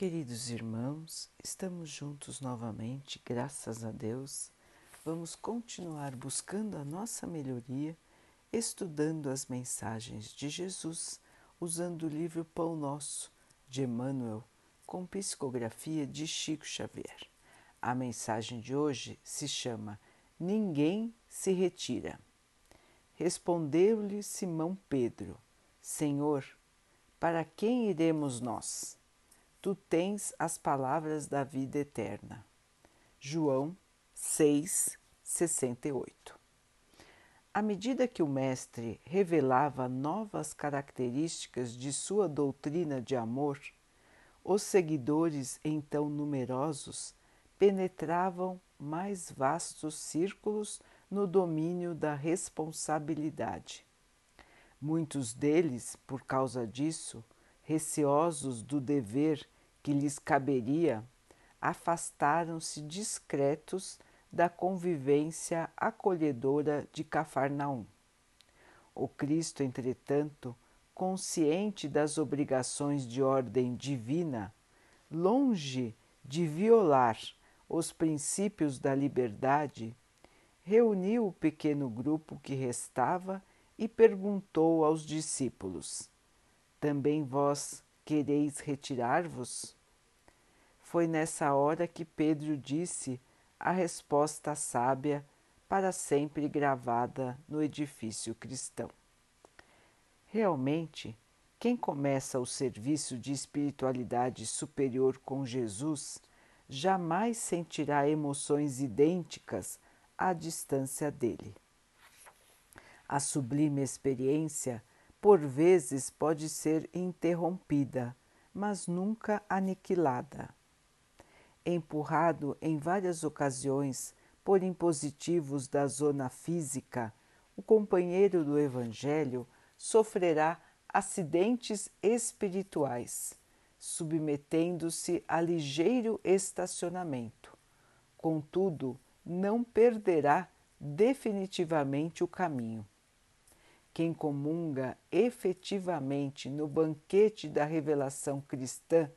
Queridos irmãos, estamos juntos novamente, graças a Deus. Vamos continuar buscando a nossa melhoria, estudando as mensagens de Jesus, usando o livro Pão Nosso, de Emmanuel, com psicografia de Chico Xavier. A mensagem de hoje se chama Ninguém se retira. Respondeu-lhe Simão Pedro: Senhor, para quem iremos nós? Tu tens as palavras da vida eterna. João 6, 68. À medida que o Mestre revelava novas características de sua doutrina de amor, os seguidores, então numerosos, penetravam mais vastos círculos no domínio da responsabilidade. Muitos deles, por causa disso, receosos do dever que lhes caberia, afastaram-se discretos da convivência acolhedora de Cafarnaum. O Cristo, entretanto, consciente das obrigações de ordem divina, longe de violar os princípios da liberdade, reuniu o pequeno grupo que restava e perguntou aos discípulos: também vós quereis retirar-vos? Foi nessa hora que Pedro disse a resposta sábia para sempre gravada no edifício cristão. Realmente, quem começa o serviço de espiritualidade superior com Jesus jamais sentirá emoções idênticas à distância dele. A sublime experiência por vezes pode ser interrompida, mas nunca aniquilada. Empurrado em várias ocasiões por impositivos da zona física, o companheiro do Evangelho sofrerá acidentes espirituais, submetendo-se a ligeiro estacionamento. Contudo, não perderá definitivamente o caminho. Quem comunga efetivamente no banquete da revelação cristã,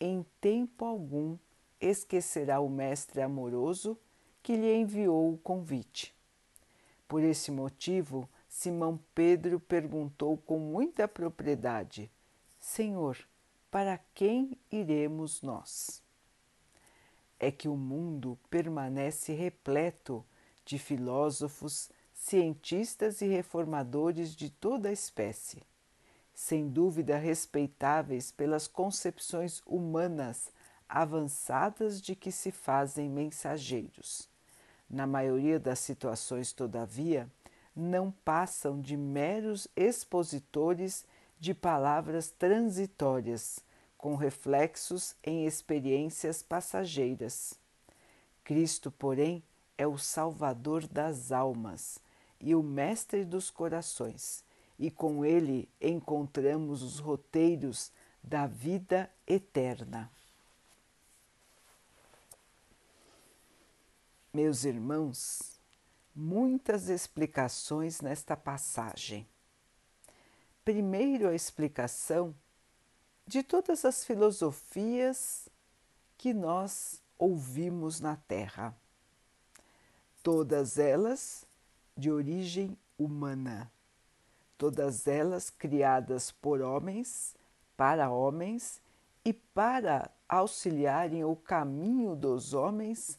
em tempo algum esquecerá o Mestre amoroso que lhe enviou o convite. Por esse motivo, Simão Pedro perguntou com muita propriedade: Senhor, para quem iremos nós? É que o mundo permanece repleto de filósofos cientistas e reformadores de toda a espécie, sem dúvida respeitáveis pelas concepções humanas avançadas de que se fazem mensageiros. Na maioria das situações, todavia, não passam de meros expositores de palavras transitórias, com reflexos em experiências passageiras. Cristo, porém, é o Salvador das almas e o Mestre dos corações, e com ele encontramos os roteiros da vida eterna. Meus irmãos, muitas explicações nesta passagem. Primeiro, a explicação de todas as filosofias que nós ouvimos na Terra. Todas elas de origem humana, todas elas criadas por homens, para homens e para auxiliarem o caminho dos homens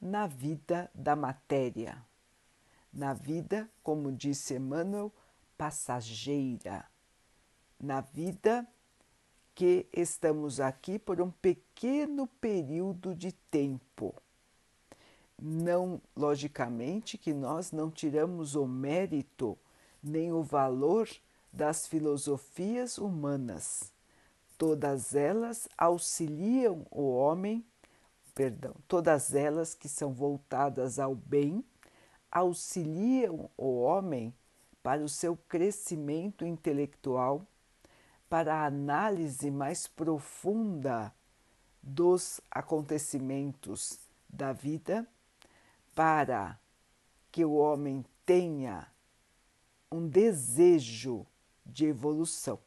na vida da matéria, na vida, como disse Emmanuel, passageira, na vida que estamos aqui por um pequeno período de tempo não, logicamente, que nós não tiramos o mérito nem o valor das filosofias humanas. Todas elas auxiliam o homem, perdão, todas elas que são voltadas ao bem, auxiliam o homem para o seu crescimento intelectual, para a análise mais profunda dos acontecimentos da vida para que o homem tenha um desejo de evolução.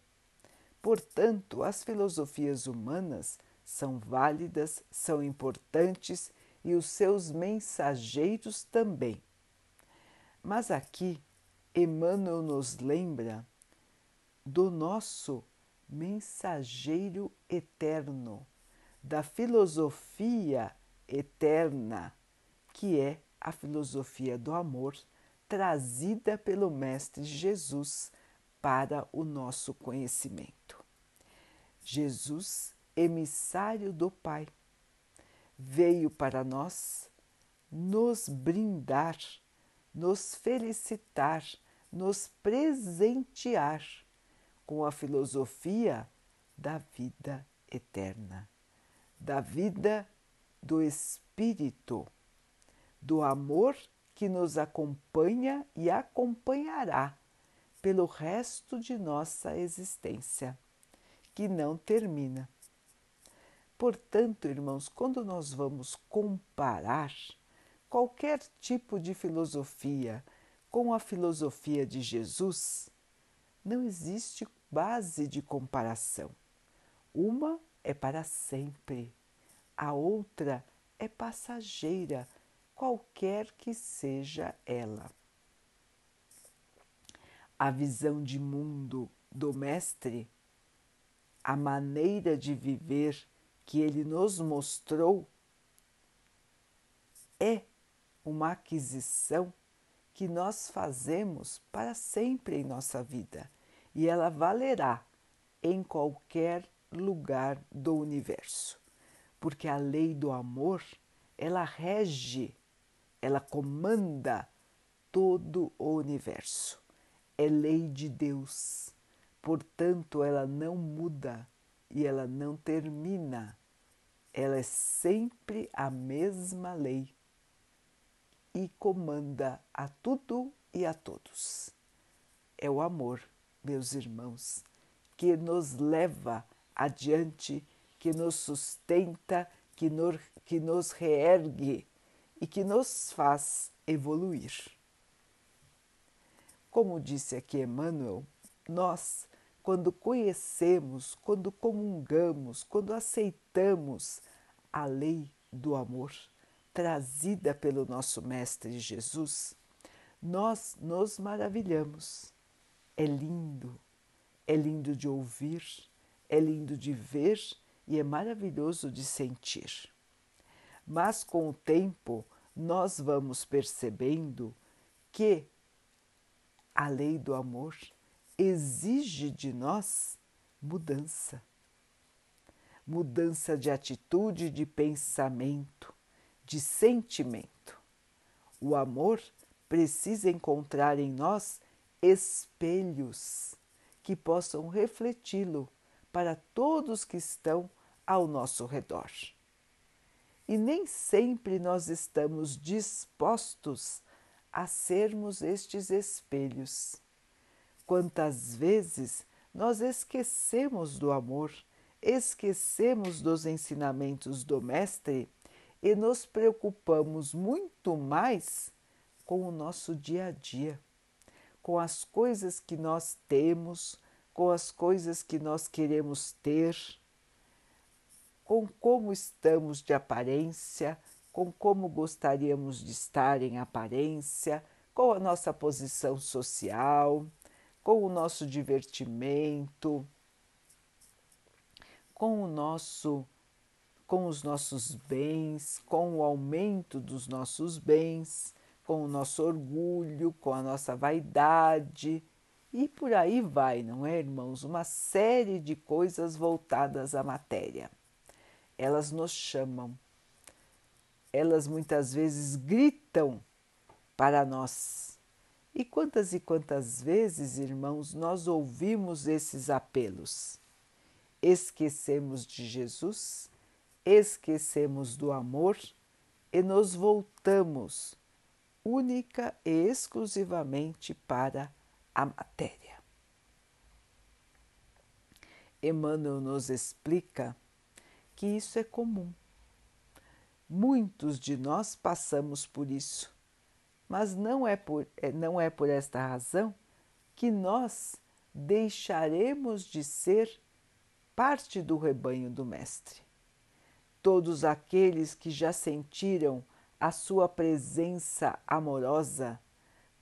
Portanto, as filosofias humanas são válidas, são importantes e os seus mensageiros também. Mas aqui Emmanuel nos lembra do nosso mensageiro eterno, da filosofia eterna, que é a filosofia do amor trazida pelo Mestre Jesus para o nosso conhecimento. Jesus, emissário do Pai, veio para nós nos brindar, nos felicitar, nos presentear com a filosofia da vida eterna, da vida do Espírito, do amor que nos acompanha e acompanhará pelo resto de nossa existência, que não termina. Portanto, irmãos, quando nós vamos comparar qualquer tipo de filosofia com a filosofia de Jesus, não existe base de comparação. Uma é para sempre, a outra é passageira, qualquer que seja ela. A visão de mundo do Mestre, a maneira de viver que ele nos mostrou, é uma aquisição que nós fazemos para sempre em nossa vida e ela valerá em qualquer lugar do universo, porque a lei do amor ela rege ela comanda todo o universo. É lei de Deus, portanto, ela não muda e ela não termina. Ela é sempre a mesma lei e comanda a tudo e a todos. É o amor, meus irmãos, que nos leva adiante, que nos sustenta, que nos, que nos reergue e que nos faz evoluir. Como disse aqui Emmanuel, nós, quando conhecemos, quando comungamos, quando aceitamos a lei do amor trazida pelo nosso Mestre Jesus, nós nos maravilhamos. É lindo, é lindo de ouvir, é lindo de ver e é maravilhoso de sentir mas com o tempo nós vamos percebendo que a lei do amor exige de nós mudança. Mudança de atitude, de pensamento, de sentimento. O amor precisa encontrar em nós espelhos que possam refleti-lo para todos que estão ao nosso redor e nem sempre nós estamos dispostos a sermos estes espelhos. Quantas vezes nós esquecemos do amor, esquecemos dos ensinamentos do Mestre e nos preocupamos muito mais com o nosso dia a dia, com as coisas que nós temos, com as coisas que nós queremos ter com como estamos de aparência, com como gostaríamos de estar em aparência, com a nossa posição social, com o nosso divertimento, com o nosso com os nossos bens, com o aumento dos nossos bens, com o nosso orgulho, com a nossa vaidade e por aí vai, não é, irmãos? Uma série de coisas voltadas à matéria elas nos chamam, elas muitas vezes gritam para nós. E quantas e quantas vezes, irmãos, nós ouvimos esses apelos? Esquecemos de Jesus, esquecemos do amor e nos voltamos única e exclusivamente para a matéria. Emmanuel nos explica que isso é comum. Muitos de nós passamos por isso, mas não é por, é, não é por esta razão que nós deixaremos de ser parte do rebanho do Mestre. todos aqueles que já sentiram a sua presença amorosa,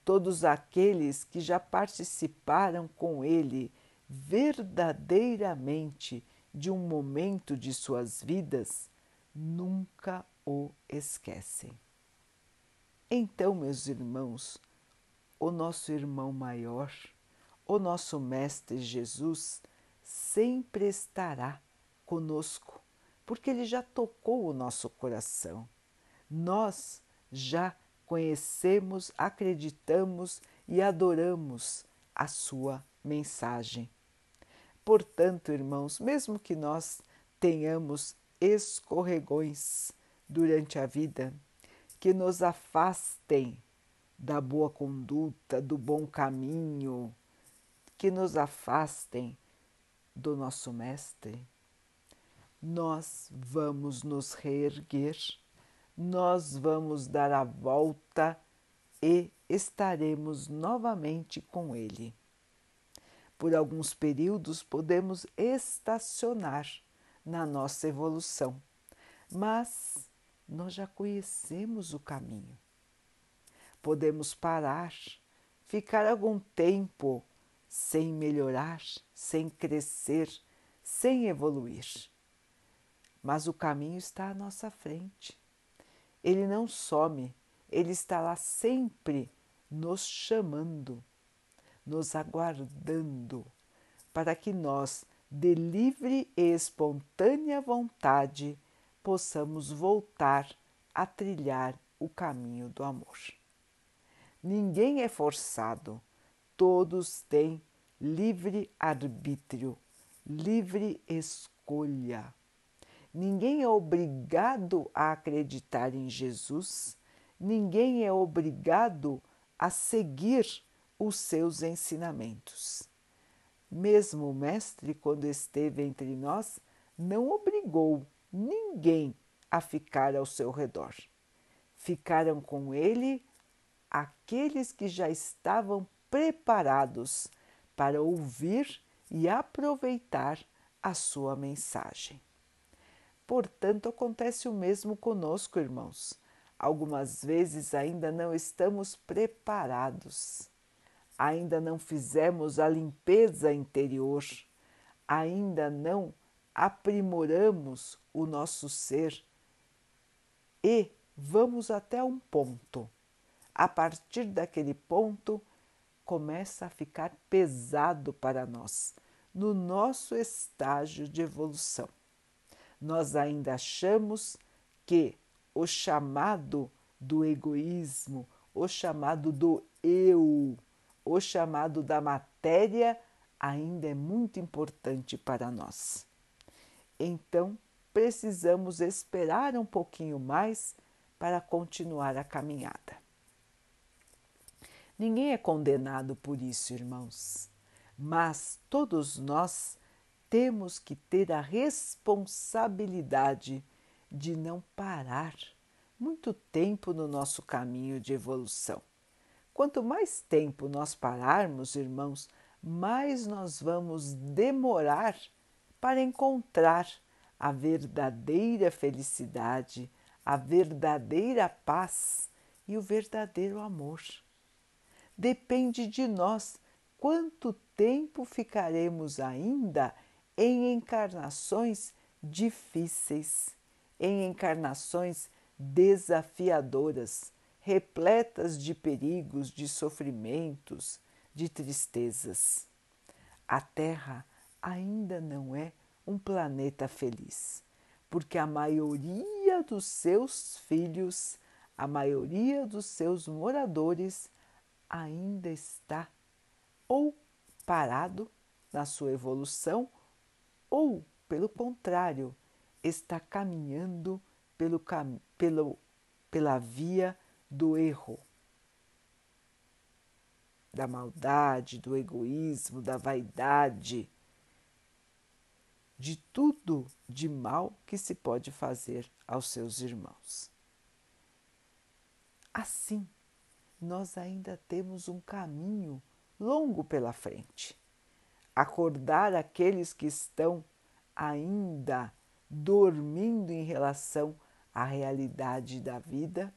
todos aqueles que já participaram com ele verdadeiramente de um momento de suas vidas, nunca o esquecem. Então, meus irmãos, o nosso irmão maior, o nosso Mestre Jesus, sempre estará conosco, porque ele já tocou o nosso coração. Nós já conhecemos, acreditamos e adoramos a sua mensagem. Portanto, irmãos, mesmo que nós tenhamos escorregões durante a vida, que nos afastem da boa conduta, do bom caminho, que nos afastem do nosso Mestre, nós vamos nos reerguer, nós vamos dar a volta e estaremos novamente com Ele. Por alguns períodos podemos estacionar na nossa evolução, mas nós já conhecemos o caminho. Podemos parar, ficar algum tempo sem melhorar, sem crescer, sem evoluir. Mas o caminho está à nossa frente. Ele não some, ele está lá sempre nos chamando, nos aguardando, para que nós, de livre e espontânea vontade, possamos voltar a trilhar o caminho do amor. Ninguém é forçado, todos têm livre arbítrio, livre escolha. Ninguém é obrigado a acreditar em Jesus, ninguém é obrigado a seguir os seus ensinamentos. Mesmo o Mestre, quando esteve entre nós, não obrigou ninguém a ficar ao seu redor. Ficaram com ele aqueles que já estavam preparados para ouvir e aproveitar a sua mensagem. Portanto, acontece o mesmo conosco, irmãos. Algumas vezes ainda não estamos preparados, ainda não fizemos a limpeza interior, ainda não aprimoramos o nosso ser e vamos até um ponto. A partir daquele ponto, começa a ficar pesado para nós, no nosso estágio de evolução. Nós ainda achamos que o chamado do egoísmo, o chamado do eu, o chamado da matéria ainda é muito importante para nós. Então, precisamos esperar um pouquinho mais para continuar a caminhada. Ninguém é condenado por isso, irmãos, mas todos nós temos que ter a responsabilidade de não parar muito tempo no nosso caminho de evolução. Quanto mais tempo nós pararmos, irmãos, mais nós vamos demorar para encontrar a verdadeira felicidade, a verdadeira paz e o verdadeiro amor. Depende de nós quanto tempo ficaremos ainda em encarnações difíceis, em encarnações desafiadoras, repletas de perigos, de sofrimentos, de tristezas. A Terra ainda não é um planeta feliz, porque a maioria dos seus filhos, a maioria dos seus moradores ainda está ou parado na sua evolução ou, pelo contrário, está caminhando pelo, pelo, pela via do erro, da maldade, do egoísmo, da vaidade, de tudo de mal que se pode fazer aos seus irmãos. Assim, nós ainda temos um caminho longo pela frente. Acordar aqueles que estão ainda dormindo em relação à realidade da vida,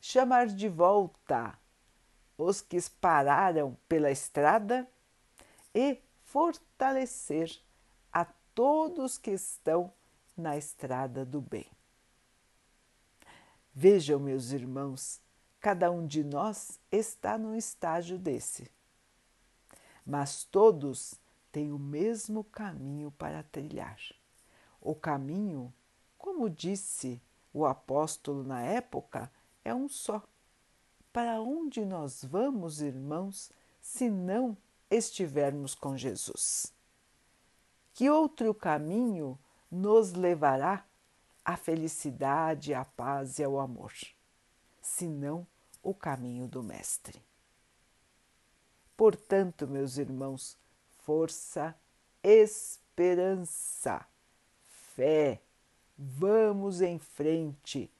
chamar de volta os que pararam pela estrada e fortalecer a todos que estão na estrada do bem. Vejam, meus irmãos, cada um de nós está num estágio desse, mas todos têm o mesmo caminho para trilhar. O caminho, como disse o apóstolo na época, é um só. Para onde nós vamos, irmãos, se não estivermos com Jesus? Que outro caminho nos levará à felicidade, à paz e ao amor, senão o caminho do Mestre? Portanto, meus irmãos, força, esperança, fé, vamos em frente.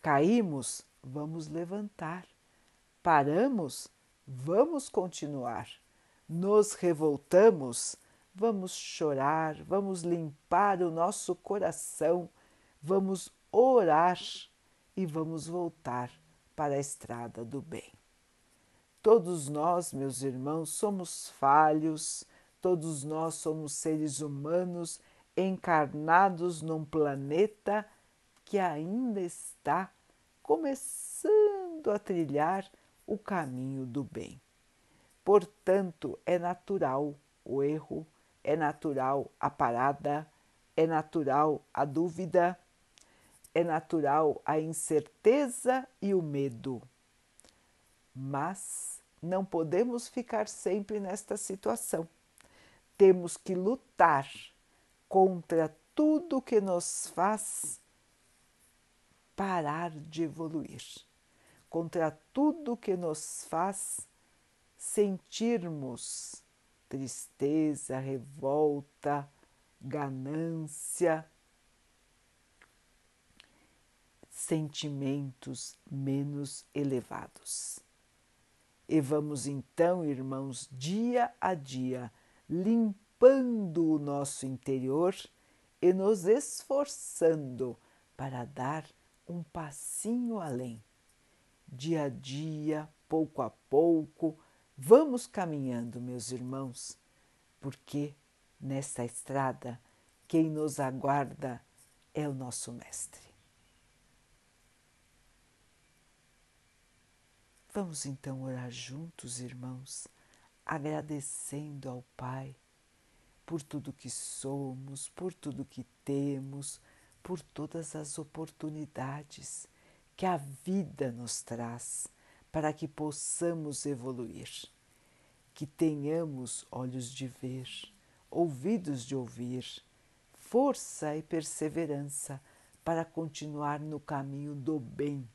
Caímos, vamos levantar. Paramos, vamos continuar. Nos revoltamos, vamos chorar, vamos limpar o nosso coração, vamos orar e vamos voltar para a estrada do bem. Todos nós, meus irmãos, somos falhos, todos nós somos seres humanos encarnados num planeta que ainda está começando a trilhar o caminho do bem. Portanto, é natural o erro, é natural a parada, é natural a dúvida, é natural a incerteza e o medo. Mas não podemos ficar sempre nesta situação. Temos que lutar contra tudo que nos faz parar de evoluir, contra tudo que nos faz sentirmos tristeza, revolta, ganância, sentimentos menos elevados. E vamos então, irmãos, dia a dia, limpando o nosso interior e nos esforçando para dar um passinho além. Dia a dia, pouco a pouco, vamos caminhando, meus irmãos, porque nesta estrada quem nos aguarda é o nosso Mestre. Vamos então orar juntos, irmãos, agradecendo ao Pai por tudo que somos, por tudo que temos, por todas as oportunidades que a vida nos traz para que possamos evoluir, que tenhamos olhos de ver, ouvidos de ouvir, força e perseverança para continuar no caminho do bem,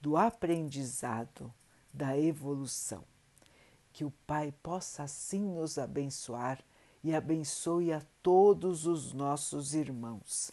do aprendizado, da evolução. Que o Pai possa assim nos abençoar e abençoe a todos os nossos irmãos